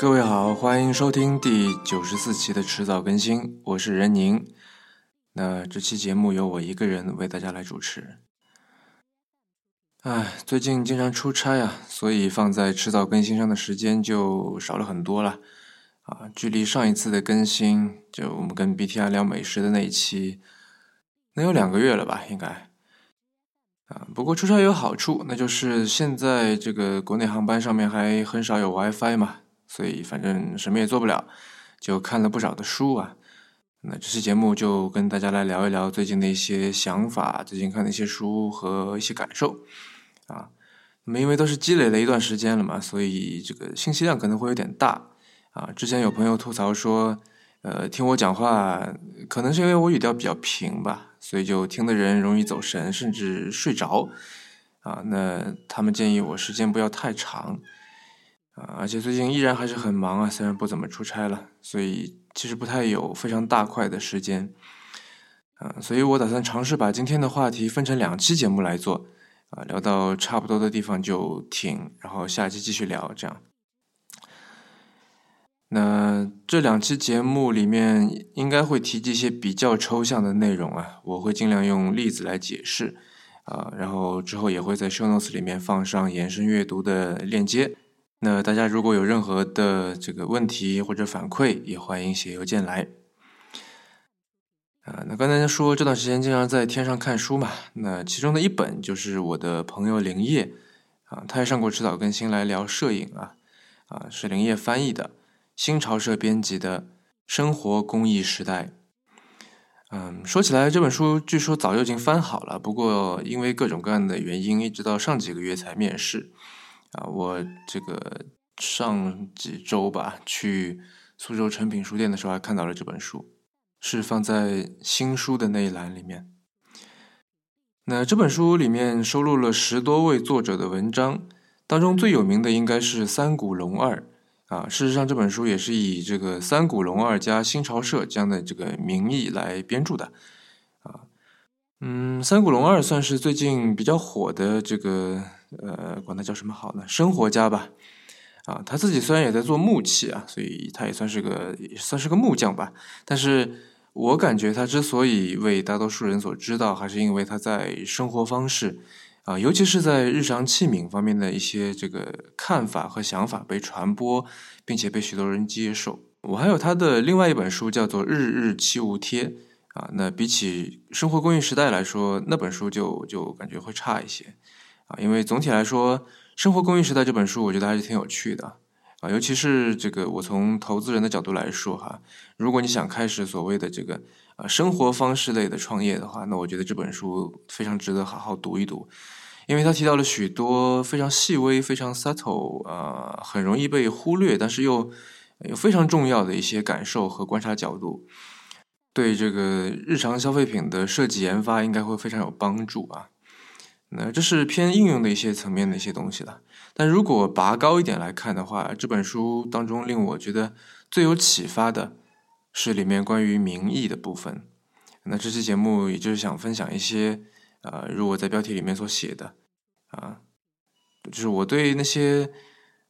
各位好，欢迎收听第九十四期的迟早更新，我是任宁。那这期节目由我一个人为大家来主持。哎，最近经常出差啊，所以放在迟早更新上的时间就少了很多了。啊，距离上一次的更新，就我们跟 BTR 聊美食的那一期，能有两个月了吧？应该。啊，不过出差有好处，那就是现在这个国内航班上面还很少有 WiFi 嘛。所以反正什么也做不了，就看了不少的书啊。那这期节目就跟大家来聊一聊最近的一些想法，最近看的一些书和一些感受啊。那么因为都是积累了一段时间了嘛，所以这个信息量可能会有点大啊。之前有朋友吐槽说，呃，听我讲话可能是因为我语调比较平吧，所以就听的人容易走神，甚至睡着啊。那他们建议我时间不要太长。啊，而且最近依然还是很忙啊，虽然不怎么出差了，所以其实不太有非常大块的时间。啊，所以我打算尝试把今天的话题分成两期节目来做，啊，聊到差不多的地方就停，然后下期继续聊，这样。那这两期节目里面应该会提及一些比较抽象的内容啊，我会尽量用例子来解释，啊，然后之后也会在 show notes 里面放上延伸阅读的链接。那大家如果有任何的这个问题或者反馈，也欢迎写邮件来。啊，那刚才说这段时间经常在天上看书嘛，那其中的一本就是我的朋友林业，啊，他也上过迟早更新来聊摄影啊，啊，是林业翻译的，新潮社编辑的《生活工艺时代》。嗯，说起来这本书据说早就已经翻好了，不过因为各种各样的原因，一直到上几个月才面世。啊，我这个上几周吧，去苏州诚品书店的时候，还看到了这本书，是放在新书的那一栏里面。那这本书里面收录了十多位作者的文章，当中最有名的应该是三谷龙二啊。事实上，这本书也是以这个三谷龙二加新潮社这样的这个名义来编著的。嗯，三谷龙二算是最近比较火的这个。呃，管他叫什么好呢？生活家吧，啊，他自己虽然也在做木器啊，所以他也算是个也算是个木匠吧。但是我感觉他之所以为大多数人所知道，还是因为他在生活方式啊，尤其是在日常器皿方面的一些这个看法和想法被传播，并且被许多人接受。我还有他的另外一本书叫做《日日七无贴》啊，那比起《生活公寓时代》来说，那本书就就感觉会差一些。啊，因为总体来说，《生活公寓时代》这本书，我觉得还是挺有趣的啊。尤其是这个，我从投资人的角度来说哈，如果你想开始所谓的这个啊生活方式类的创业的话，那我觉得这本书非常值得好好读一读，因为他提到了许多非常细微、非常 subtle 啊，很容易被忽略，但是又有非常重要的一些感受和观察角度，对这个日常消费品的设计研发应该会非常有帮助啊。那这是偏应用的一些层面的一些东西了，但如果拔高一点来看的话，这本书当中令我觉得最有启发的是里面关于民意的部分。那这期节目也就是想分享一些，呃，如我在标题里面所写的，啊，就是我对那些，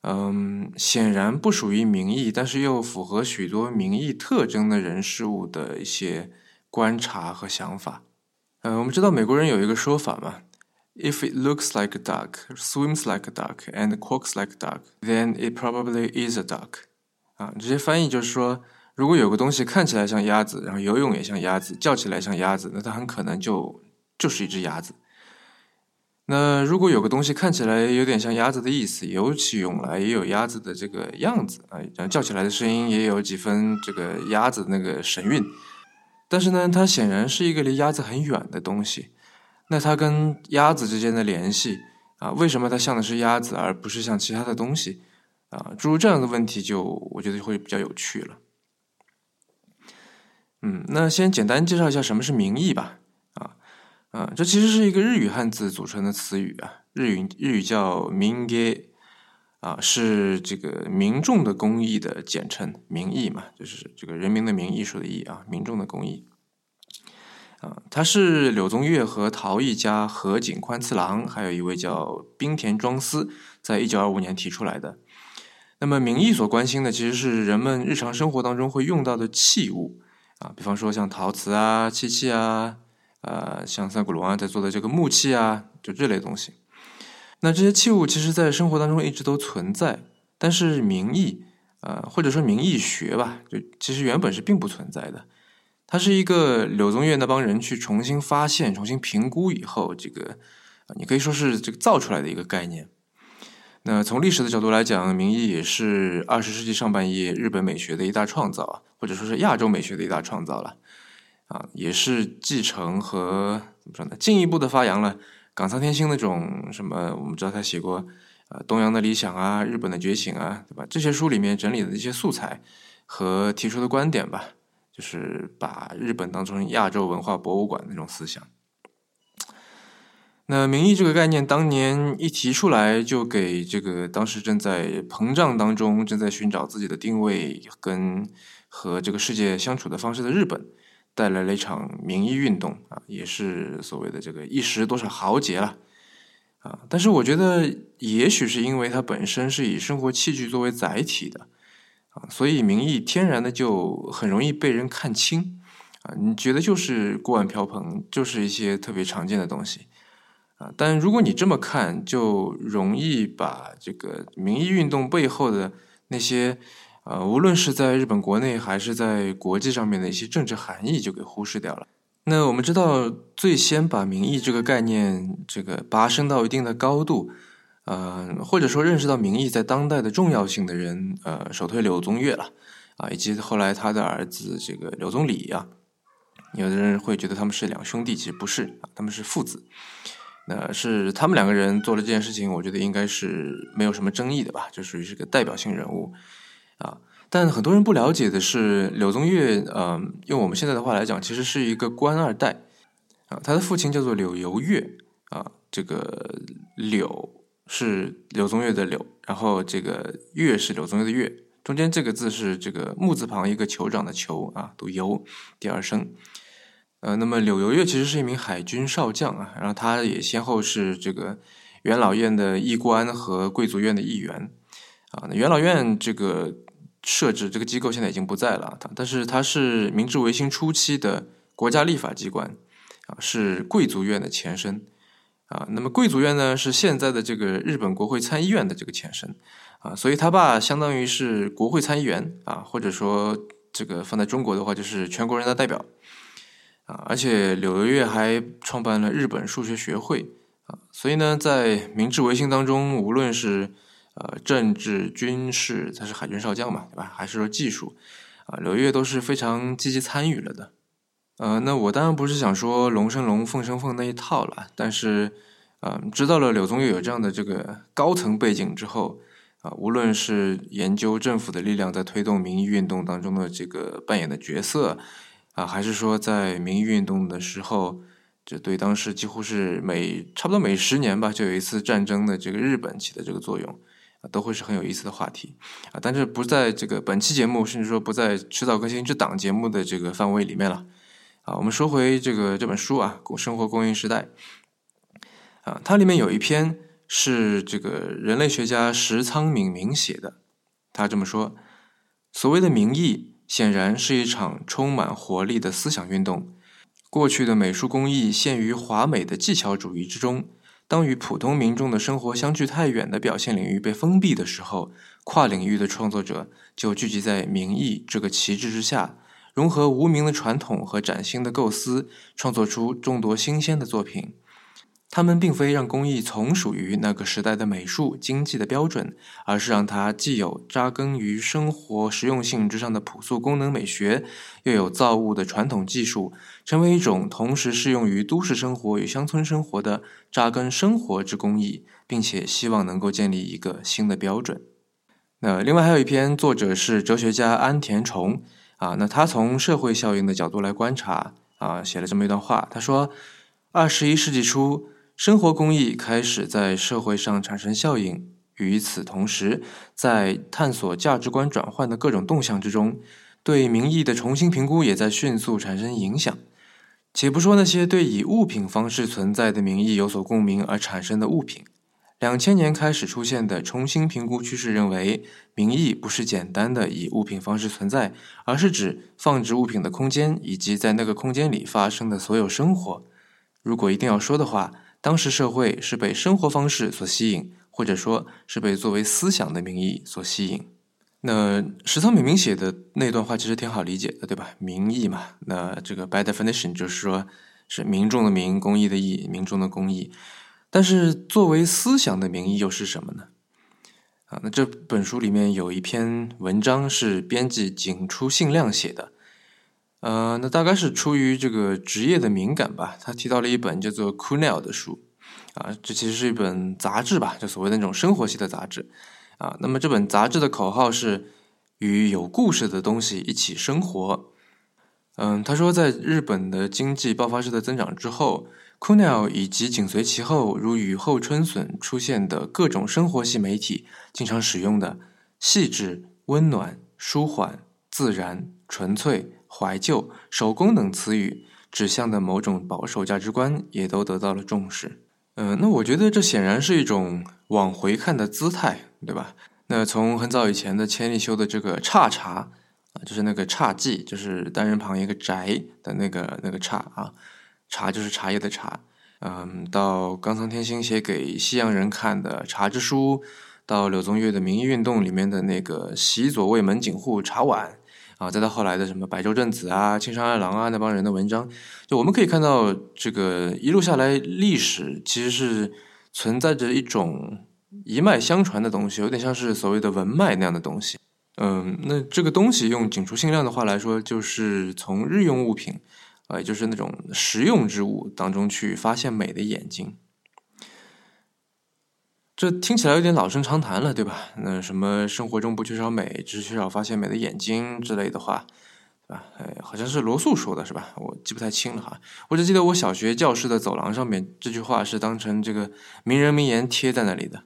嗯，显然不属于名义，但是又符合许多名义特征的人事物的一些观察和想法。呃，我们知道美国人有一个说法嘛。If it looks like a duck, swims like a duck, and quacks like a duck, then it probably is a duck. 啊，直接翻译就是说，如果有个东西看起来像鸭子，然后游泳也像鸭子，叫起来像鸭子，那它很可能就就是一只鸭子。那如果有个东西看起来有点像鸭子的意思，游起泳来也有鸭子的这个样子啊，然后叫起来的声音也有几分这个鸭子那个神韵，但是呢，它显然是一个离鸭子很远的东西。那它跟鸭子之间的联系啊，为什么它像的是鸭子而不是像其他的东西啊？诸如这样的问题，就我觉得会比较有趣了。嗯，那先简单介绍一下什么是名义吧。啊，这其实是一个日语汉字组成的词语啊，日语日语叫民给啊，是这个民众的公益的简称，名义嘛，就是这个人民的民艺术的艺啊，民众的公益。啊，他是柳宗悦和陶艺家河井宽次郎，还有一位叫冰田庄司，在一九二五年提出来的。那么民意所关心的其实是人们日常生活当中会用到的器物啊，比方说像陶瓷啊、漆器啊，呃，像三谷龙啊在做的这个木器啊，就这类东西。那这些器物其实在生活当中一直都存在，但是名义，呃，或者说名义学吧，就其实原本是并不存在的。它是一个柳宗悦那帮人去重新发现、重新评估以后，这个你可以说是这个造出来的一个概念。那从历史的角度来讲，名义也是二十世纪上半叶日本美学的一大创造，或者说是亚洲美学的一大创造了，啊，也是继承和怎么说呢，进一步的发扬了冈仓天心那种什么，我们知道他写过呃东洋的理想啊，日本的觉醒啊，对吧？这些书里面整理的一些素材和提出的观点吧，就是把日本当成亚洲文化博物馆那种思想。那名义这个概念，当年一提出来，就给这个当时正在膨胀当中、正在寻找自己的定位跟和这个世界相处的方式的日本，带来了一场民意运动啊，也是所谓的这个一时多少豪杰了啊。但是我觉得，也许是因为它本身是以生活器具作为载体的啊，所以名义天然的就很容易被人看清啊。你觉得就是锅碗瓢盆，就是一些特别常见的东西。啊，但如果你这么看，就容易把这个民意运动背后的那些，呃，无论是在日本国内还是在国际上面的一些政治含义就给忽视掉了。那我们知道，最先把民意这个概念这个拔升到一定的高度，呃，或者说认识到民意在当代的重要性的人，呃，首推柳宗悦了，啊，以及后来他的儿子这个柳宗理啊，有的人会觉得他们是两兄弟，其实不是啊，他们是父子。那是他们两个人做了这件事情，我觉得应该是没有什么争议的吧，就属于是个代表性人物啊。但很多人不了解的是，柳宗悦，嗯，用我们现在的话来讲，其实是一个官二代啊。他的父亲叫做柳游月啊，这个柳是柳宗悦的柳，然后这个月是柳宗悦的月，中间这个字是这个木字旁一个酋长的酋啊，读由第二声。呃，那么柳游月其实是一名海军少将啊，然后他也先后是这个元老院的议官和贵族院的议员啊。那元老院这个设置这个机构现在已经不在了，但是它是明治维新初期的国家立法机关啊，是贵族院的前身啊。那么贵族院呢，是现在的这个日本国会参议院的这个前身啊，所以他爸相当于是国会参议员啊，或者说这个放在中国的话，就是全国人大代表。啊，而且柳游月还创办了日本数学学会啊，所以呢，在明治维新当中，无论是呃政治、军事，他是海军少将嘛，对吧？还是说技术啊，柳月都是非常积极参与了的。呃，那我当然不是想说龙生龙，凤生凤那一套了，但是啊，知道了柳宗悦有这样的这个高层背景之后啊，无论是研究政府的力量在推动民意运动当中的这个扮演的角色。啊，还是说在民意运动的时候，这对当时几乎是每差不多每十年吧，就有一次战争的这个日本起的这个作用，都会是很有意思的话题，啊，但是不在这个本期节目，甚至说不在迟早更新之档节目的这个范围里面了，啊，我们说回这个这本书啊，《生活供应时代》，啊，它里面有一篇是这个人类学家石仓敏明写的，他这么说，所谓的民意。显然是一场充满活力的思想运动。过去的美术工艺陷于华美的技巧主义之中，当与普通民众的生活相距太远的表现领域被封闭的时候，跨领域的创作者就聚集在民意这个旗帜之下，融合无名的传统和崭新的构思，创作出众多新鲜的作品。他们并非让工艺从属于那个时代的美术经济的标准，而是让它既有扎根于生活实用性之上的朴素功能美学，又有造物的传统技术，成为一种同时适用于都市生活与乡村生活的扎根生活之工艺，并且希望能够建立一个新的标准。那另外还有一篇，作者是哲学家安田崇啊，那他从社会效应的角度来观察啊，写了这么一段话，他说：二十一世纪初。生活工艺开始在社会上产生效应，与此同时，在探索价值观转换的各种动向之中，对民意的重新评估也在迅速产生影响。且不说那些对以物品方式存在的民意有所共鸣而产生的物品，两千年开始出现的重新评估趋势认为，名义不是简单的以物品方式存在，而是指放置物品的空间以及在那个空间里发生的所有生活。如果一定要说的话，当时社会是被生活方式所吸引，或者说是被作为思想的名义所吸引。那石仓敏明写的那段话其实挺好理解的，对吧？名义嘛，那这个 by definition 就是说是民众的民，公益的义，民众的公益。但是，作为思想的名义又是什么呢？啊，那这本书里面有一篇文章是编辑井出信亮写的，呃，那大概是出于这个职业的敏感吧。他提到了一本叫做《c o o n e l 的书，啊，这其实是一本杂志吧，就所谓的那种生活系的杂志，啊，那么这本杂志的口号是与有故事的东西一起生活。嗯，他说，在日本的经济爆发式的增长之后。c o n e l 以及紧随其后如雨后春笋出现的各种生活系媒体，经常使用的“细致、温暖、舒缓、自然、纯粹、怀旧、手工”等词语，指向的某种保守价值观，也都得到了重视。嗯，那我觉得这显然是一种往回看的姿态，对吧？那从很早以前的千利休的这个差茶啊，就是那个侘寂，就是单人旁一个宅的那个那个侘啊。茶就是茶叶的茶，嗯，到冈仓天心写给西洋人看的《茶之书》，到柳宗悦的民意运动里面的那个习左卫门井户茶碗，啊，再到后来的什么百周正子啊、青山二郎啊那帮人的文章，就我们可以看到，这个一路下来，历史其实是存在着一种一脉相传的东西，有点像是所谓的文脉那样的东西。嗯，那这个东西用井出信亮的话来说，就是从日用物品。啊，就是那种实用之物当中去发现美的眼睛，这听起来有点老生常谈了，对吧？那什么生活中不缺少美，只是缺少发现美的眼睛之类的话，对吧？哎，好像是罗素说的，是吧？我记不太清了哈。我只记得我小学教室的走廊上面这句话是当成这个名人名言贴在那里的。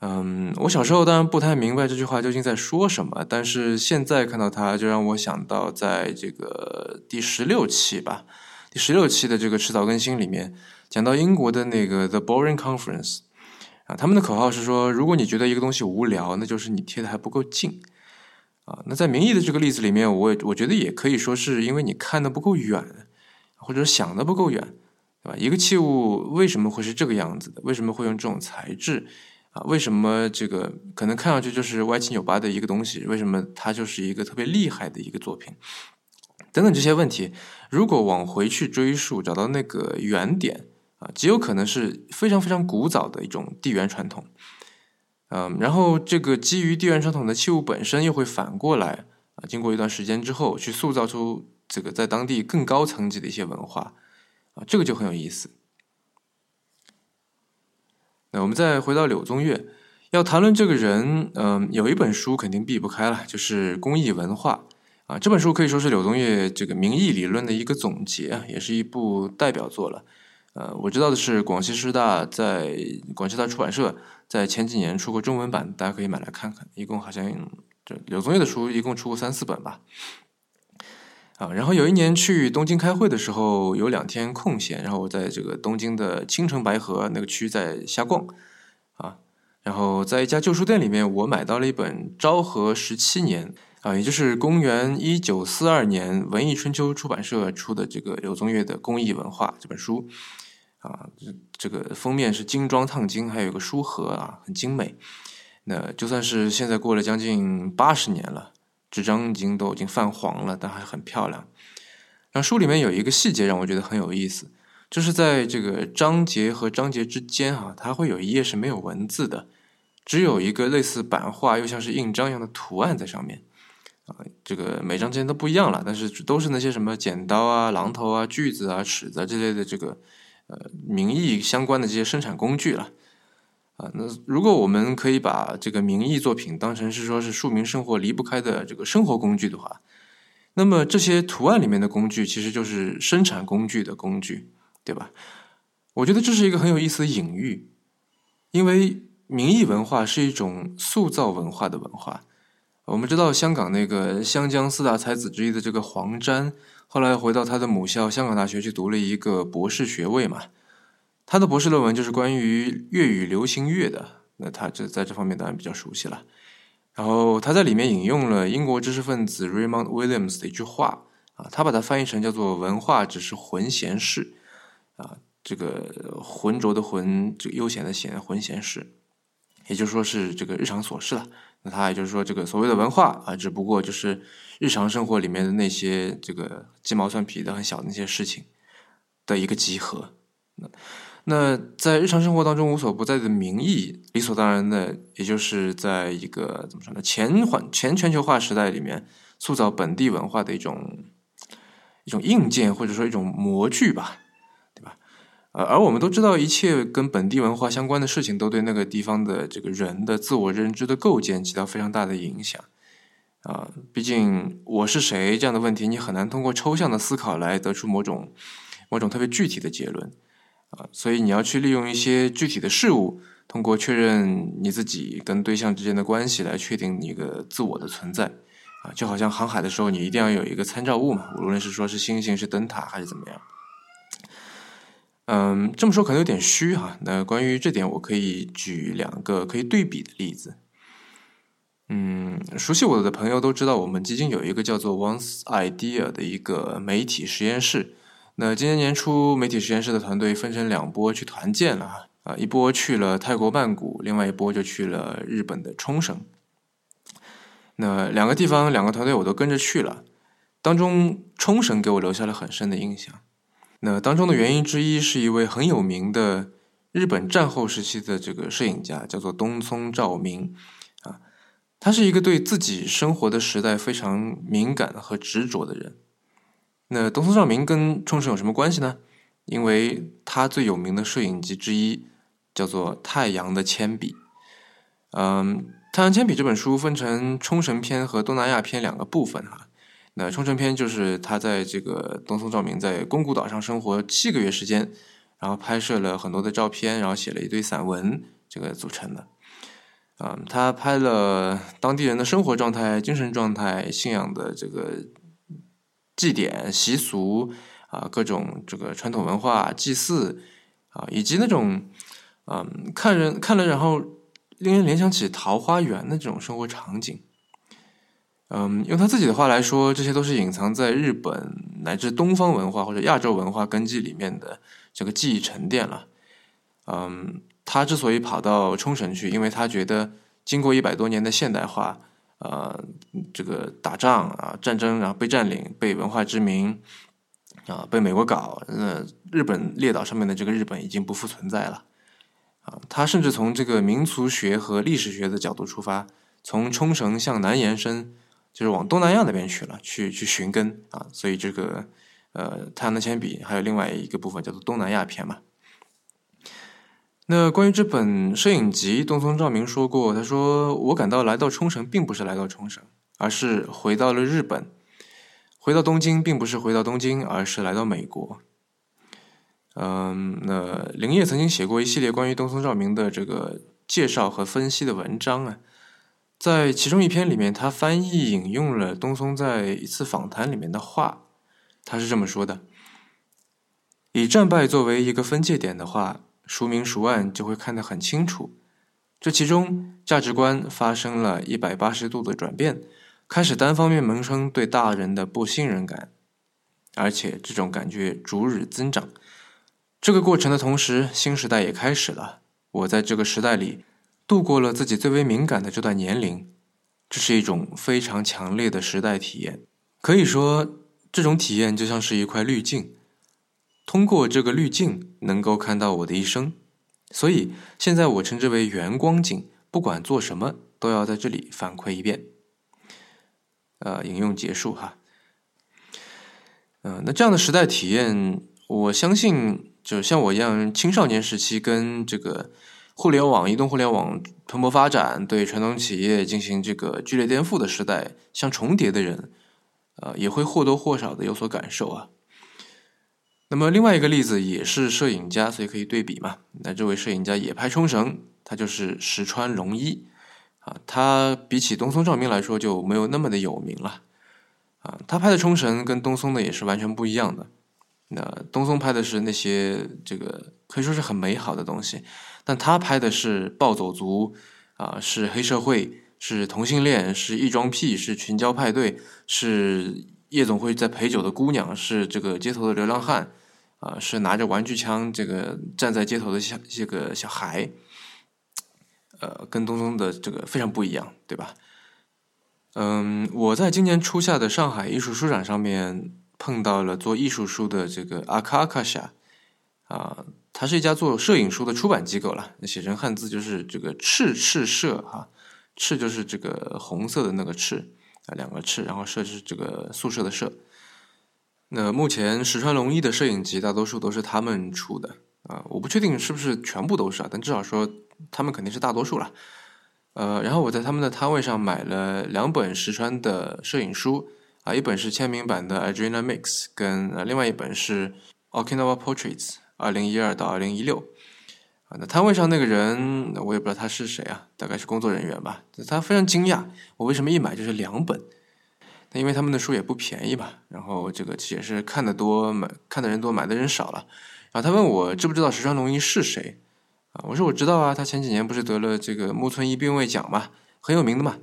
嗯，我小时候当然不太明白这句话究竟在说什么，但是现在看到它，就让我想到在这个第十六期吧，第十六期的这个迟早更新里面讲到英国的那个 The Boring Conference 啊，他们的口号是说，如果你觉得一个东西无聊，那就是你贴的还不够近啊。那在民意的这个例子里面，我我觉得也可以说是因为你看的不够远，或者想的不够远，对吧？一个器物为什么会是这个样子的？为什么会用这种材质？啊，为什么这个可能看上去就是歪七扭八的一个东西？为什么它就是一个特别厉害的一个作品？等等这些问题，如果往回去追溯，找到那个原点啊，极有可能是非常非常古早的一种地缘传统。嗯，然后这个基于地缘传统的器物本身又会反过来啊，经过一段时间之后，去塑造出这个在当地更高层级的一些文化啊，这个就很有意思。那我们再回到柳宗悦，要谈论这个人，嗯，有一本书肯定避不开了，就是《工艺文化》啊。这本书可以说是柳宗悦这个民意理论的一个总结，也是一部代表作了。呃，我知道的是，广西师大在广西大出版社在前几年出过中文版，大家可以买来看看。一共好像这柳宗悦的书一共出过三四本吧。啊，然后有一年去东京开会的时候，有两天空闲，然后我在这个东京的青城白河那个区在瞎逛，啊，然后在一家旧书店里面，我买到了一本昭和十七年，啊，也就是公元一九四二年文艺春秋出版社出的这个柳宗悦的《公益文化》这本书，啊，这这个封面是精装烫金，还有个书盒啊，很精美。那就算是现在过了将近八十年了。纸张已经都已经泛黄了，但还很漂亮。然后书里面有一个细节让我觉得很有意思，就是在这个章节和章节之间啊，它会有一页是没有文字的，只有一个类似版画又像是印章一样的图案在上面。啊，这个每章之间都不一样了，但是都是那些什么剪刀啊、榔头啊、锯子啊、尺子之类的这个呃名义相关的这些生产工具了。啊，那如果我们可以把这个名义作品当成是说是庶民生活离不开的这个生活工具的话，那么这些图案里面的工具其实就是生产工具的工具，对吧？我觉得这是一个很有意思的隐喻，因为名义文化是一种塑造文化的文化。我们知道香港那个湘江四大才子之一的这个黄沾，后来回到他的母校香港大学去读了一个博士学位嘛。他的博士论文就是关于粤语流行乐的，那他这在这方面当然比较熟悉了。然后他在里面引用了英国知识分子 Raymond Williams 的一句话啊，他把它翻译成叫做“文化只是浑闲事”，啊，这个浑浊的浑，这个悠闲的闲，浑闲事，也就是说是这个日常琐事了。那他也就是说，这个所谓的文化啊，只不过就是日常生活里面的那些这个鸡毛蒜皮的很小的那些事情的一个集合。那。那在日常生活当中无所不在的名义，理所当然的，也就是在一个怎么说呢？前环前全球化时代里面，塑造本地文化的一种一种硬件或者说一种模具吧，呃，而我们都知道，一切跟本地文化相关的事情，都对那个地方的这个人的自我认知的构建起到非常大的影响。啊，毕竟我是谁这样的问题，你很难通过抽象的思考来得出某种某种特别具体的结论。啊，所以你要去利用一些具体的事物，通过确认你自己跟对象之间的关系来确定一个自我的存在。啊，就好像航海的时候，你一定要有一个参照物嘛，无论是说是星星、是灯塔还是怎么样。嗯，这么说可能有点虚哈。那关于这点，我可以举两个可以对比的例子。嗯，熟悉我的朋友都知道，我们基金有一个叫做 Once Idea 的一个媒体实验室。那今年年初，媒体实验室的团队分成两波去团建了啊，一波去了泰国曼谷，另外一波就去了日本的冲绳。那两个地方，两个团队我都跟着去了。当中，冲绳给我留下了很深的印象。那当中的原因之一是一位很有名的日本战后时期的这个摄影家，叫做东松照明啊。他是一个对自己生活的时代非常敏感和执着的人。那东松照明跟冲绳有什么关系呢？因为他最有名的摄影集之一叫做《太阳的铅笔》。嗯，《太阳铅笔》这本书分成冲绳篇和东南亚篇两个部分哈。那冲绳篇就是他在这个东松照明在宫古岛上生活七个月时间，然后拍摄了很多的照片，然后写了一堆散文，这个组成的。嗯，他拍了当地人的生活状态、精神状态、信仰的这个。祭典习俗啊，各种这个传统文化祭祀啊，以及那种嗯，看人看了然后令人联想起桃花源的这种生活场景。嗯，用他自己的话来说，这些都是隐藏在日本乃至东方文化或者亚洲文化根基里面的这个记忆沉淀了。嗯，他之所以跑到冲绳去，因为他觉得经过一百多年的现代化。呃，这个打仗啊，战争，然后被占领，被文化殖民，啊，被美国搞，那日本列岛上面的这个日本已经不复存在了，啊，他甚至从这个民俗学和历史学的角度出发，从冲绳向南延伸，就是往东南亚那边去了，去去寻根啊，所以这个呃，太阳的铅笔还有另外一个部分叫做东南亚篇嘛。那关于这本摄影集，东松照明说过，他说：“我感到来到冲绳并不是来到冲绳，而是回到了日本；回到东京并不是回到东京，而是来到美国。”嗯，那林业曾经写过一系列关于东松照明的这个介绍和分析的文章啊，在其中一篇里面，他翻译引用了东松在一次访谈里面的话，他是这么说的：“以战败作为一个分界点的话。”孰明孰暗就会看得很清楚，这其中价值观发生了一百八十度的转变，开始单方面萌生对大人的不信任感，而且这种感觉逐日增长。这个过程的同时，新时代也开始了。我在这个时代里度过了自己最为敏感的这段年龄，这是一种非常强烈的时代体验。可以说，这种体验就像是一块滤镜。通过这个滤镜，能够看到我的一生，所以现在我称之为圆光镜。不管做什么，都要在这里反馈一遍。呃，引用结束哈。嗯，那这样的时代体验，我相信，就像我一样，青少年时期跟这个互联网、移动互联网蓬勃发展，对传统企业进行这个剧烈颠覆的时代相重叠的人，呃，也会或多或少的有所感受啊。那么另外一个例子也是摄影家，所以可以对比嘛。那这位摄影家也拍冲绳，他就是石川龙一啊。他比起东松照明来说就没有那么的有名了啊。他拍的冲绳跟东松的也是完全不一样的那东松拍的是那些这个可以说是很美好的东西，但他拍的是暴走族啊，是黑社会，是同性恋，是异装癖，是群交派对，是夜总会在陪酒的姑娘，是这个街头的流浪汉啊，是拿着玩具枪这个站在街头的小这个小孩，呃，跟东东的这个非常不一样，对吧？嗯，我在今年初夏的上海艺术书展上面碰到了做艺术书的这个阿卡阿卡夏，啊，它是一家做摄影书的出版机构了。写成汉字就是这个赤赤社哈，赤就是这个红色的那个赤啊，两个赤，然后社是这个宿舍的社。那目前石川龙一的摄影集大多数都是他们出的啊，我不确定是不是全部都是啊，但至少说他们肯定是大多数了。呃，然后我在他们的摊位上买了两本石川的摄影书啊，一本是签名版的《Adriana Mix》，跟呃另外一本是《Okinawa Portraits》，二零一二到二零一六。啊，那摊位上那个人，我也不知道他是谁啊，大概是工作人员吧。他非常惊讶，我为什么一买就是两本？那因为他们的书也不便宜嘛，然后这个也是看的多，买看的人多，买的人少了。然后他问我知不知道石川龙一是谁？啊，我说我知道啊，他前几年不是得了这个木村一兵卫奖嘛，很有名的嘛。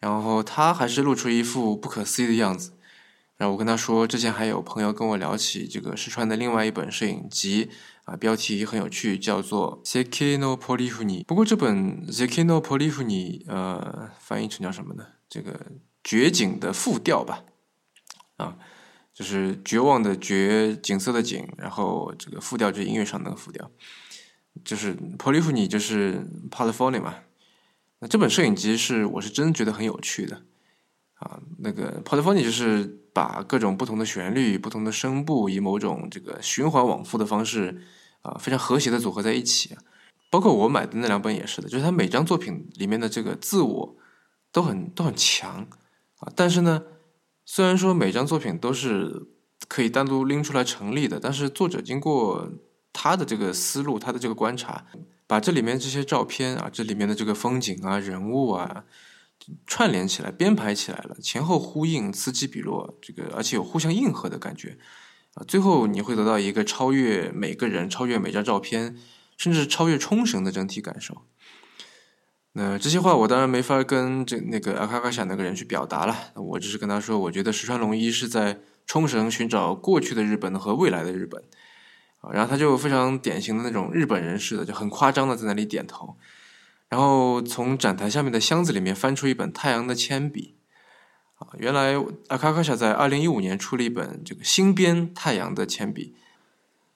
然后他还是露出一副不可思议的样子。然后我跟他说，之前还有朋友跟我聊起这个石川的另外一本摄影集啊，标题很有趣，叫做《Zeki no Polifuni》。不过这本《Zeki no Polifuni》呃，翻译成叫什么呢？这个绝景的复调吧。啊，就是绝望的绝，景色的景，然后这个复调就是音乐上的复调。就是 Polyphony，就是 Polyphony 嘛。那这本摄影集是我是真觉得很有趣的啊。那个 Polyphony 就是把各种不同的旋律、不同的声部以某种这个循环往复的方式啊，非常和谐的组合在一起。包括我买的那两本也是的，就是它每张作品里面的这个自我都很都很强啊。但是呢，虽然说每张作品都是可以单独拎出来成立的，但是作者经过。他的这个思路，他的这个观察，把这里面这些照片啊，这里面的这个风景啊、人物啊，串联起来、编排起来了，前后呼应、此起彼落，这个而且有互相应和的感觉啊。最后你会得到一个超越每个人、超越每张照片，甚至超越冲绳的整体感受。那这些话我当然没法跟这那个阿卡卡夏那个人去表达了，我只是跟他说，我觉得石川龙一是在冲绳寻找过去的日本和未来的日本啊。然后他就非常典型的那种日本人似的，就很夸张的在那里点头，然后从展台下面的箱子里面翻出一本太阳的铅笔，啊，原来阿卡卡夏在二零一五年出了一本这个新编太阳的铅笔，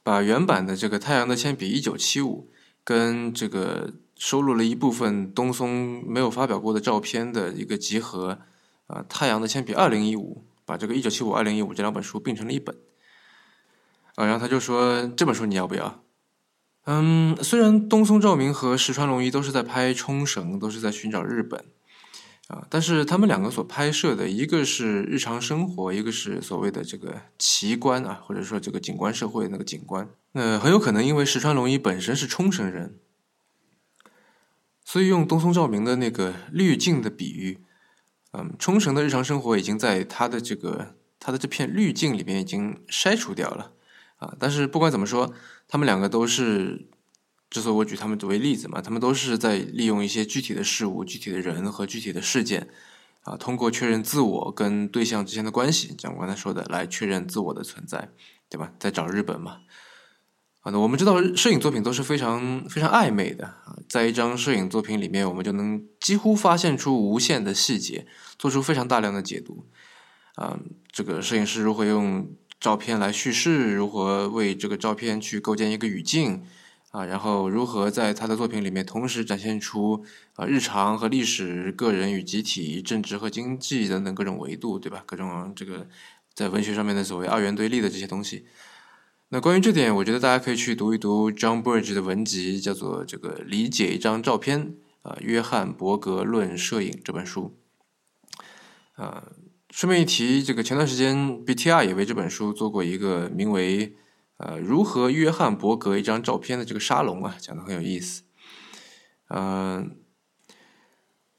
把原版的这个太阳的铅笔一九七五跟这个收录了一部分东松没有发表过的照片的一个集合，啊，太阳的铅笔二零一五把这个一九七五二零一五这两本书并成了一本。啊，然后他就说这本书你要不要？嗯，虽然东松照明和石川龙一都是在拍冲绳，都是在寻找日本，啊，但是他们两个所拍摄的一个是日常生活，一个是所谓的这个奇观啊，或者说这个景观社会那个景观。那很有可能因为石川龙一本身是冲绳人，所以用东松照明的那个滤镜的比喻，嗯，冲绳的日常生活已经在他的这个他的这片滤镜里面已经筛除掉了。啊，但是不管怎么说，他们两个都是，之所以我举他们作为例子嘛，他们都是在利用一些具体的事物、具体的人和具体的事件，啊，通过确认自我跟对象之间的关系，像我刚才说的，来确认自我的存在，对吧？在找日本嘛。啊，那我们知道，摄影作品都是非常非常暧昧的啊，在一张摄影作品里面，我们就能几乎发现出无限的细节，做出非常大量的解读。啊，这个摄影师如何用？照片来叙事，如何为这个照片去构建一个语境啊？然后如何在他的作品里面同时展现出啊日常和历史、个人与集体、政治和经济等等各种维度，对吧？各种这个在文学上面的所谓二元对立的这些东西。那关于这点，我觉得大家可以去读一读 John Burge 的文集，叫做《这个理解一张照片》啊，《约翰伯格论摄影》这本书啊。顺便一提，这个前段时间 BTR 也为这本书做过一个名为“呃如何约翰伯格一张照片”的这个沙龙啊，讲的很有意思。嗯，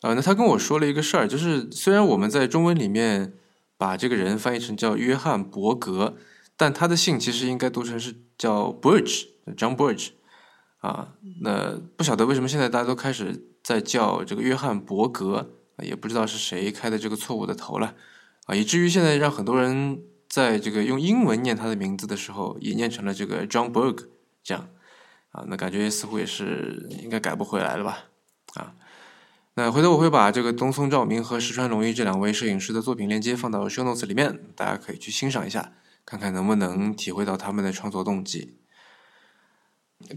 啊，那他跟我说了一个事儿，就是虽然我们在中文里面把这个人翻译成叫约翰伯格，但他的姓其实应该读成是叫 Burge，John Burge，啊，那不晓得为什么现在大家都开始在叫这个约翰伯格，也不知道是谁开的这个错误的头了，啊，以至于现在让很多人在这个用英文念他的名字的时候，也念成了这个 John Berg 这样，啊，那感觉似乎也是应该改不回来了吧，啊。那回头我会把这个东松照明和石川龙一这两位摄影师的作品链接放到 show notes 里面，大家可以去欣赏一下，看看能不能体会到他们的创作动机。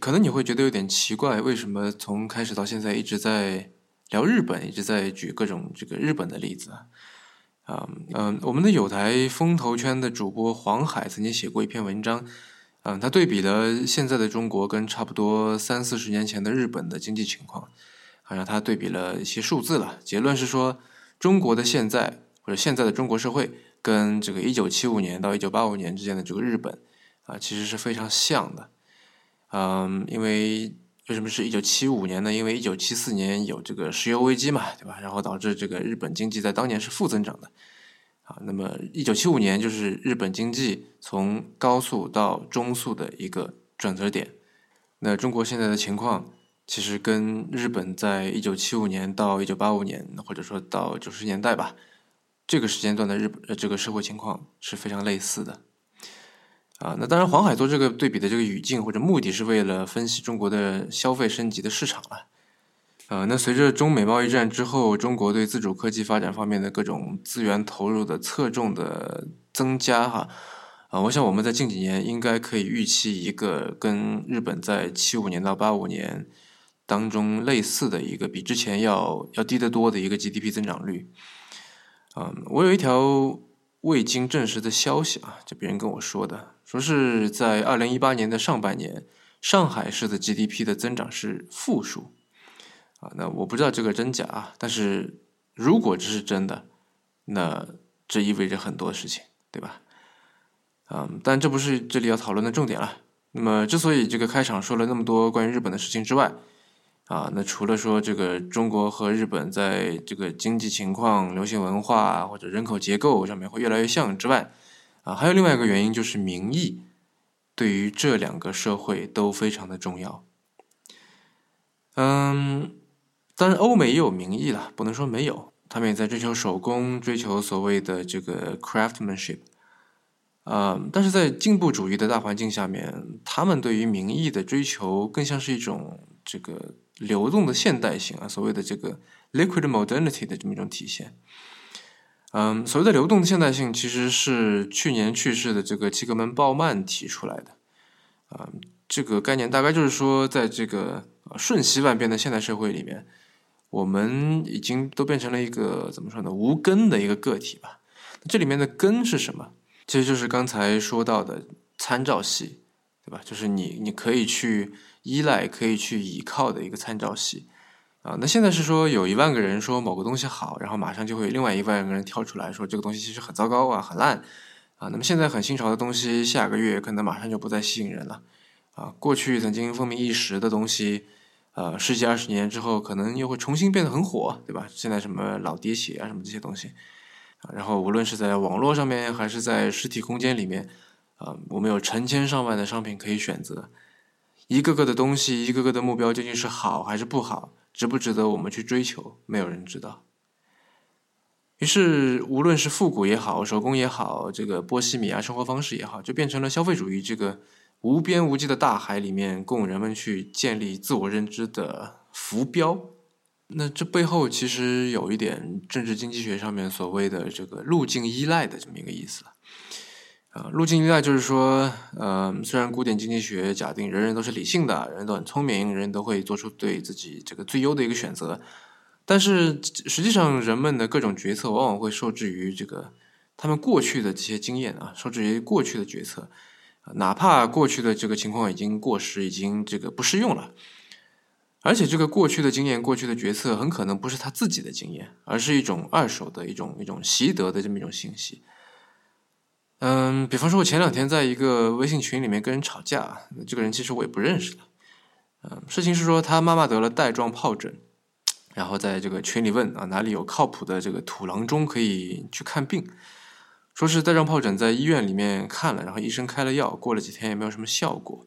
可能你会觉得有点奇怪，为什么从开始到现在一直在聊日本，一直在举各种这个日本的例子啊？啊嗯，我们的有台风投圈的主播黄海曾经写过一篇文章，嗯，他对比了现在的中国跟差不多三四十年前的日本的经济情况。好像他对比了一些数字了，结论是说，中国的现在或者现在的中国社会跟这个一九七五年到一九八五年之间的这个日本啊，其实是非常像的。嗯，因为为什么是一九七五年呢？因为一九七四年有这个石油危机嘛，对吧？然后导致这个日本经济在当年是负增长的。啊，那么一九七五年就是日本经济从高速到中速的一个转折点。那中国现在的情况。其实跟日本在一九七五年到一九八五年，或者说到九十年代吧，这个时间段的日本呃这个社会情况是非常类似的。啊，那当然黄海做这个对比的这个语境或者目的是为了分析中国的消费升级的市场了。啊，那随着中美贸易战之后，中国对自主科技发展方面的各种资源投入的侧重的增加，哈，啊，我想我们在近几年应该可以预期一个跟日本在七五年到八五年。当中类似的一个比之前要要低得多的一个 GDP 增长率，嗯，我有一条未经证实的消息啊，就别人跟我说的，说是在二零一八年的上半年，上海市的 GDP 的增长是负数，啊，那我不知道这个真假啊，但是如果这是真的，那这意味着很多事情，对吧？嗯，但这不是这里要讨论的重点了。那么，之所以这个开场说了那么多关于日本的事情之外，啊，那除了说这个中国和日本在这个经济情况、流行文化或者人口结构上面会越来越像之外，啊，还有另外一个原因就是民意对于这两个社会都非常的重要。嗯，当然欧美也有民意了，不能说没有，他们也在追求手工，追求所谓的这个 craftsmanship。嗯，但是在进步主义的大环境下面，他们对于民意的追求更像是一种这个。流动的现代性啊，所谓的这个 liquid modernity 的这么一种体现。嗯，所谓的流动的现代性，其实是去年去世的这个齐格门鲍曼提出来的。啊，这个概念大概就是说，在这个瞬息万变的现代社会里面，我们已经都变成了一个怎么说呢，无根的一个个体吧。这里面的根是什么？其实就是刚才说到的参照系，对吧？就是你你可以去。依赖可以去倚靠的一个参照系啊，那现在是说有一万个人说某个东西好，然后马上就会另外一万个人跳出来说这个东西其实很糟糕啊，很烂啊。那么现在很新潮的东西，下个月可能马上就不再吸引人了啊。过去曾经风靡一时的东西，呃，十几二十年之后可能又会重新变得很火，对吧？现在什么老爹鞋啊，什么这些东西啊，然后无论是在网络上面还是在实体空间里面啊，我们有成千上万的商品可以选择。一个个的东西，一个个的目标究竟是好还是不好，值不值得我们去追求，没有人知道。于是，无论是复古也好，手工也好，这个波西米亚生活方式也好，就变成了消费主义这个无边无际的大海里面供人们去建立自我认知的浮标。那这背后其实有一点政治经济学上面所谓的这个路径依赖的这么一个意思。啊，路径依赖就是说，呃，虽然古典经济学假定人人都是理性的，人人都很聪明，人人都会做出对自己这个最优的一个选择，但是实际上人们的各种决策往往会受制于这个他们过去的这些经验啊，受制于过去的决策，哪怕过去的这个情况已经过时，已经这个不适用了，而且这个过去的经验、过去的决策很可能不是他自己的经验，而是一种二手的一种一种习得的这么一种信息。嗯，比方说，我前两天在一个微信群里面跟人吵架，这个人其实我也不认识的。嗯，事情是说他妈妈得了带状疱疹，然后在这个群里问啊哪里有靠谱的这个土郎中可以去看病。说是带状疱疹在医院里面看了，然后医生开了药，过了几天也没有什么效果。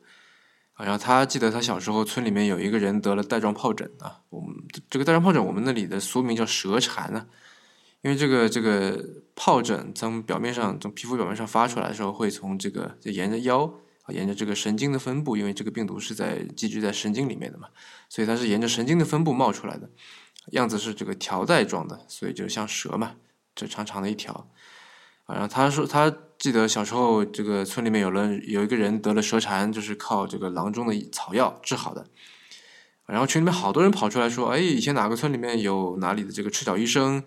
然后他记得他小时候村里面有一个人得了带状疱疹啊，我们这个带状疱疹我们那里的俗名叫蛇缠呢，因为这个这个疱疹从表面上从皮肤表面上发出来的时候，会从这个就沿着腰，沿着这个神经的分布，因为这个病毒是在寄居在神经里面的嘛，所以它是沿着神经的分布冒出来的，样子是这个条带状的，所以就像蛇嘛，这长长的一条。然后他说，他记得小时候，这个村里面有人有一个人得了蛇缠，就是靠这个郎中的草药治好的。然后群里面好多人跑出来说，哎，以前哪个村里面有哪里的这个赤脚医生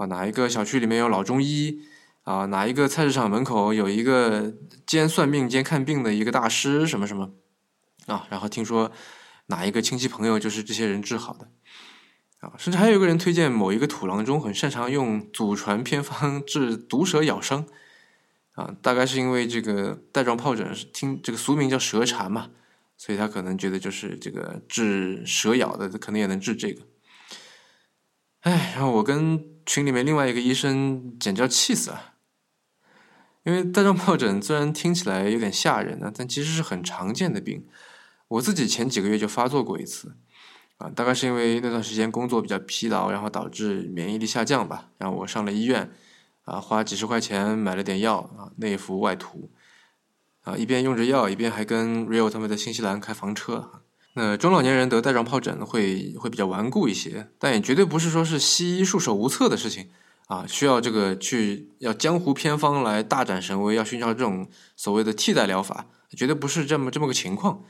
啊？哪一个小区里面有老中医啊？哪一个菜市场门口有一个兼算命兼看病的一个大师什么什么啊？然后听说哪一个亲戚朋友就是这些人治好的。啊，甚至还有一个人推荐某一个土郎中很擅长用祖传偏方治毒蛇咬伤，啊，大概是因为这个带状疱疹是听这个俗名叫蛇缠嘛，所以他可能觉得就是这个治蛇咬的，可能也能治这个。哎，然后我跟群里面另外一个医生简直要气死了，因为带状疱疹虽然听起来有点吓人呢，但其实是很常见的病，我自己前几个月就发作过一次。啊，大概是因为那段时间工作比较疲劳，然后导致免疫力下降吧。然后我上了医院，啊，花几十块钱买了点药啊，内服外涂，啊，一边用着药，一边还跟 Rio 他们在新西兰开房车。那中老年人得带状疱疹会会比较顽固一些，但也绝对不是说是西医束手无策的事情啊，需要这个去要江湖偏方来大展神威，要寻找这种所谓的替代疗法，绝对不是这么这么个情况。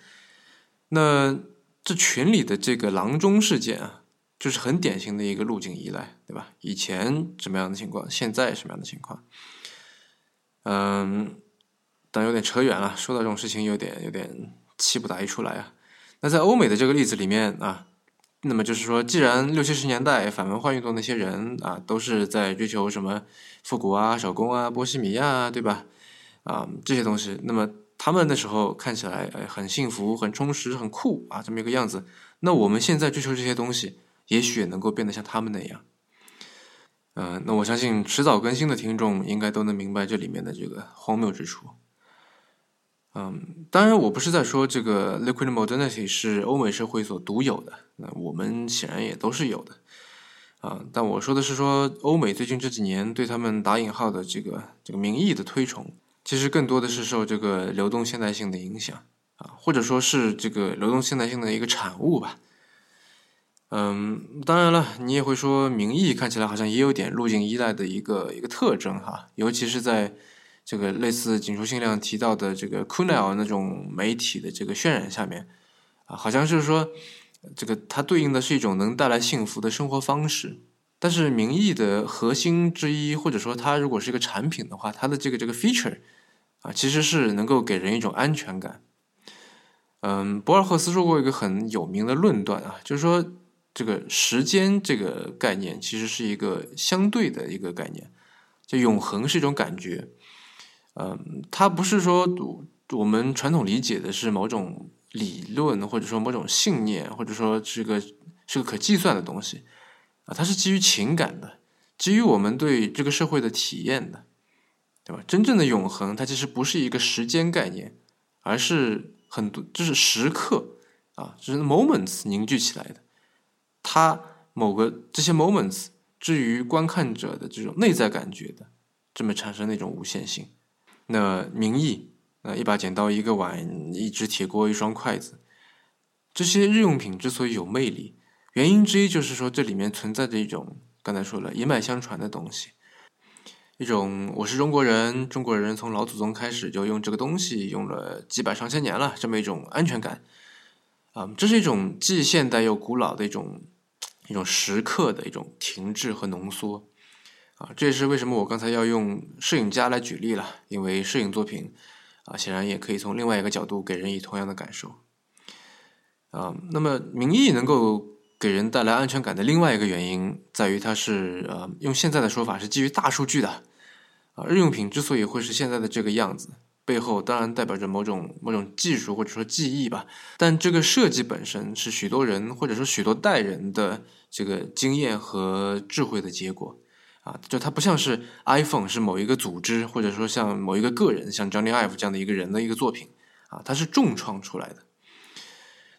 那。这群里的这个郎中事件啊，就是很典型的一个路径依赖，对吧？以前什么样的情况，现在什么样的情况？嗯，但有点扯远了。说到这种事情，有点有点气不打一处来啊。那在欧美的这个例子里面啊，那么就是说，既然六七十年代反文化运动那些人啊，都是在追求什么复古啊、手工啊、波西米亚啊，对吧？啊，这些东西，那么。他们那时候看起来哎很幸福、很充实、很酷啊，这么一个样子。那我们现在追求这些东西，也许也能够变得像他们那样。嗯，那我相信迟早更新的听众应该都能明白这里面的这个荒谬之处。嗯，当然我不是在说这个 liquid modernity 是欧美社会所独有的，那我们显然也都是有的。啊，但我说的是说欧美最近这几年对他们打引号的这个这个民意的推崇。其实更多的是受这个流动现代性的影响啊，或者说是这个流动现代性的一个产物吧。嗯，当然了，你也会说民意看起来好像也有点路径依赖的一个一个特征哈，尤其是在这个类似锦书信亮提到的这个 Kunal 那种媒体的这个渲染下面啊，好像是说这个它对应的是一种能带来幸福的生活方式。但是名义的核心之一，或者说它如果是一个产品的话，它的这个这个 feature。啊，其实是能够给人一种安全感。嗯，博尔赫斯说过一个很有名的论断啊，就是说这个时间这个概念其实是一个相对的一个概念，就永恒是一种感觉。嗯，它不是说我们传统理解的是某种理论，或者说某种信念，或者说是个是个可计算的东西啊，它是基于情感的，基于我们对这个社会的体验的。对吧？真正的永恒，它其实不是一个时间概念，而是很多，就是时刻啊，就是 moments 凝聚起来的。它某个这些 moments，至于观看者的这种内在感觉的，这么产生那种无限性。那名义，那一把剪刀，一个碗，一只铁锅，一双筷子，这些日用品之所以有魅力，原因之一就是说这里面存在着一种刚才说了一脉相传的东西。一种我是中国人，中国人从老祖宗开始就用这个东西，用了几百上千年了，这么一种安全感，啊，这是一种既现代又古老的一种一种时刻的一种停滞和浓缩，啊，这也是为什么我刚才要用摄影家来举例了，因为摄影作品啊，显然也可以从另外一个角度给人以同样的感受，啊，那么民意能够。给人带来安全感的另外一个原因在于，它是呃，用现在的说法是基于大数据的啊。日用品之所以会是现在的这个样子，背后当然代表着某种某种技术或者说技艺吧。但这个设计本身是许多人或者说许多代人的这个经验和智慧的结果啊，就它不像是 iPhone 是某一个组织，或者说像某一个个人，像 Johnny Ive 这样的一个人的一个作品啊，它是重创出来的。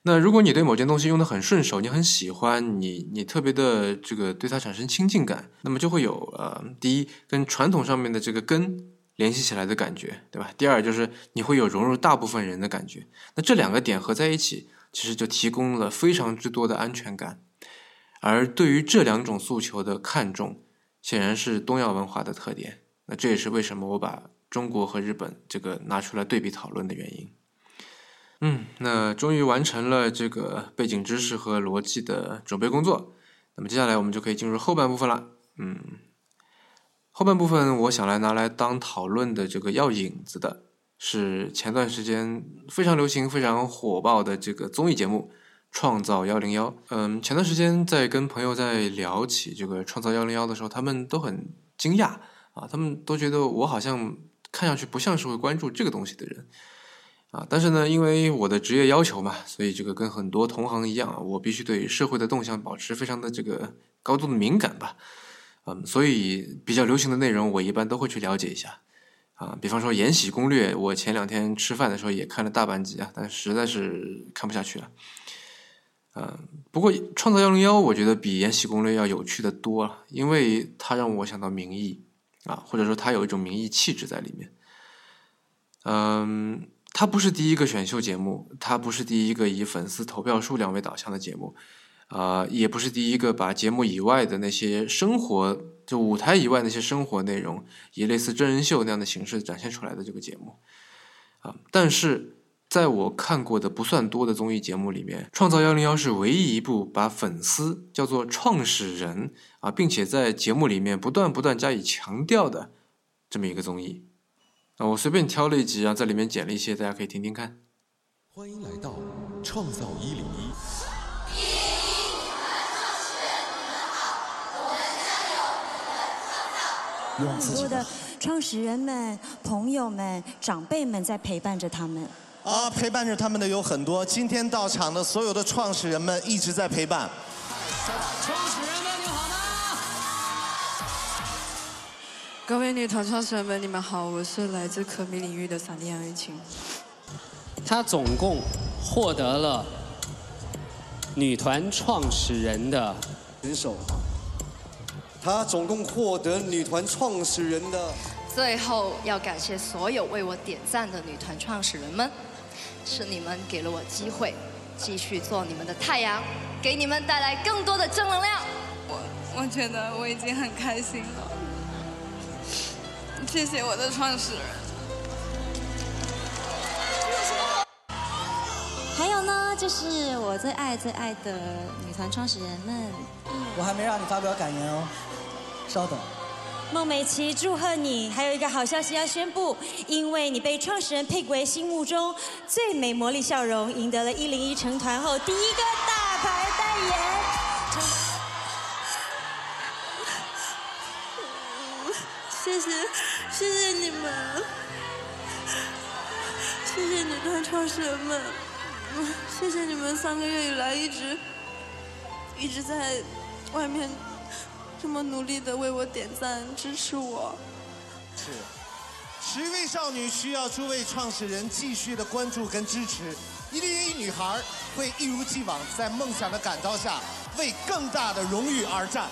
那如果你对某件东西用的很顺手，你很喜欢，你你特别的这个对它产生亲近感，那么就会有呃，第一跟传统上面的这个根联系起来的感觉，对吧？第二就是你会有融入大部分人的感觉。那这两个点合在一起，其实就提供了非常之多的安全感。而对于这两种诉求的看重，显然是东亚文化的特点。那这也是为什么我把中国和日本这个拿出来对比讨论的原因。嗯，那终于完成了这个背景知识和逻辑的准备工作。那么接下来我们就可以进入后半部分了。嗯，后半部分我想来拿来当讨论的这个要引子的是前段时间非常流行、非常火爆的这个综艺节目《创造幺零幺》。嗯，前段时间在跟朋友在聊起这个《创造幺零幺》的时候，他们都很惊讶啊，他们都觉得我好像看上去不像是会关注这个东西的人。啊，但是呢，因为我的职业要求嘛，所以这个跟很多同行一样，我必须对社会的动向保持非常的这个高度的敏感吧。嗯，所以比较流行的内容，我一般都会去了解一下。啊，比方说《延禧攻略》，我前两天吃饭的时候也看了大半集啊，但实在是看不下去了。嗯，不过《创造幺零幺》，我觉得比《延禧攻略》要有趣的多了，因为它让我想到民意啊，或者说它有一种民意气质在里面。嗯。它不是第一个选秀节目，它不是第一个以粉丝投票数量为导向的节目，啊，也不是第一个把节目以外的那些生活，就舞台以外那些生活内容，以类似真人秀那样的形式展现出来的这个节目，啊，但是在我看过的不算多的综艺节目里面，《创造幺零幺》是唯一一部把粉丝叫做创始人啊，并且在节目里面不断不断加以强调的这么一个综艺。啊，我随便挑了一集啊，在里面剪了一些，大家可以听听看。欢迎来到创造一零一。很多的创始人们、朋友们、长辈们在陪伴着他们。啊，陪伴着他们的有很多。今天到场的所有的创始人们一直在陪伴。创始人们，你好吗各位女团创始人们，你们好，我是来自可米领域的闪电杨雨晴。她总共获得了女团创始人的人手，她总共获得女团创始人的。最后要感谢所有为我点赞的女团创始人们，是你们给了我机会，继续做你们的太阳，给你们带来更多的正能量。我我觉得我已经很开心了。谢谢我的创始人。还有呢，就是我最爱最爱的女团创始人们。我还没让你发表感言哦，稍等。孟美岐，祝贺你！还有一个好消息要宣布，因为你被创始人佩为心目中最美魔力笑容，赢得了一零一成团后第一个大牌代言。谢谢。谢谢你们，谢谢女团创始人们，谢谢你们三个月以来一直一直在外面这么努力的为我点赞支持我。是，十位少女需要诸位创始人继续的关注跟支持。一零一女孩会一如既往在梦想的感召下为更大的荣誉而战。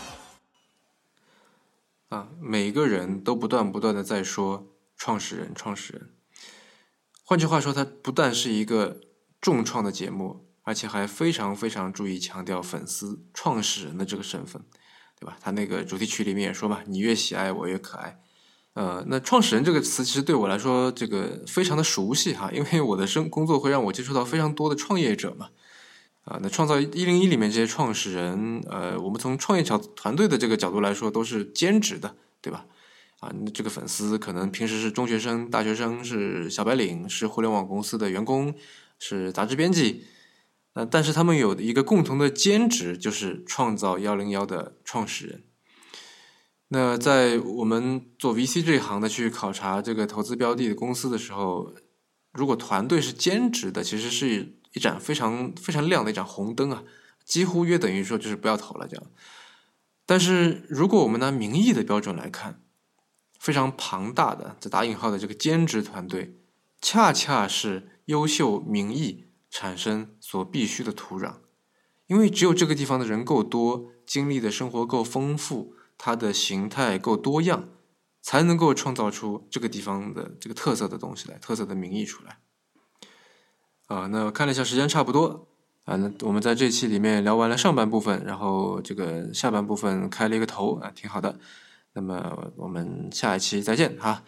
啊，每个人都不断不断的在说创始人，创始人。换句话说，它不但是一个重创的节目，而且还非常非常注意强调粉丝创始人的这个身份，对吧？他那个主题曲里面也说嘛，你越喜爱我越可爱。呃，那创始人这个词其实对我来说，这个非常的熟悉哈，因为我的生工作会让我接触到非常多的创业者嘛。啊，那创造一零一里面这些创始人，呃，我们从创业小团队的这个角度来说，都是兼职的，对吧？啊，这个粉丝可能平时是中学生、大学生，是小白领，是互联网公司的员工，是杂志编辑，但是他们有一个共同的兼职，就是创造幺零幺的创始人。那在我们做 VC 这一行的去考察这个投资标的的公司的时候，如果团队是兼职的，其实是。一盏非常非常亮的一盏红灯啊，几乎约等于说就是不要投了这样。但是如果我们拿名义的标准来看，非常庞大的这打引号的这个兼职团队，恰恰是优秀名义产生所必须的土壤，因为只有这个地方的人够多，经历的生活够丰富，它的形态够多样，才能够创造出这个地方的这个特色的东西来，特色的名义出来。啊，那看了一下时间差不多啊，那我们在这期里面聊完了上半部分，然后这个下半部分开了一个头啊，挺好的。那么我们下一期再见哈。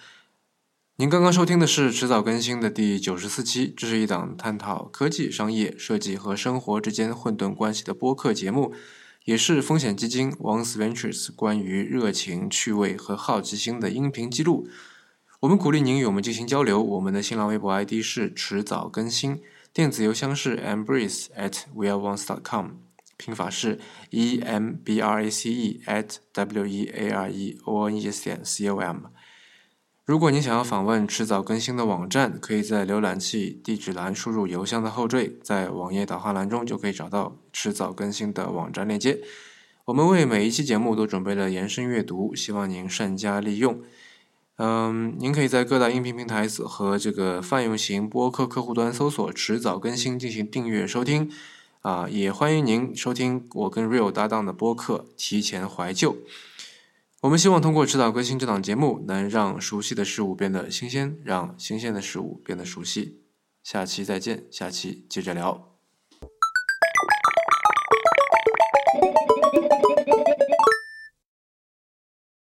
您刚刚收听的是迟早更新的第九十四期，这是一档探讨科技、商业、设计和生活之间混沌关系的播客节目，也是风险基金 Once Ventures 关于热情、趣味和好奇心的音频记录。我们鼓励您与我们进行交流。我们的新浪微博 ID 是迟早更新，电子邮箱是 embrace at weareones.com，拼法是 e m b r a c e at w e a r e o n e s 点 c o m。如果您想要访问迟早更新的网站，可以在浏览器地址栏输入邮箱的后缀，在网页导航栏中就可以找到迟早更新的网站链接。我们为每一期节目都准备了延伸阅读，希望您善加利用。嗯，您可以在各大音频平台和这个泛用型播客客户端搜索“迟早更新”进行订阅收听。啊，也欢迎您收听我跟 Real 搭档的播客《提前怀旧》。我们希望通过指导更新这档节目，能让熟悉的事物变得新鲜，让新鲜的事物变得熟悉。下期再见，下期接着聊。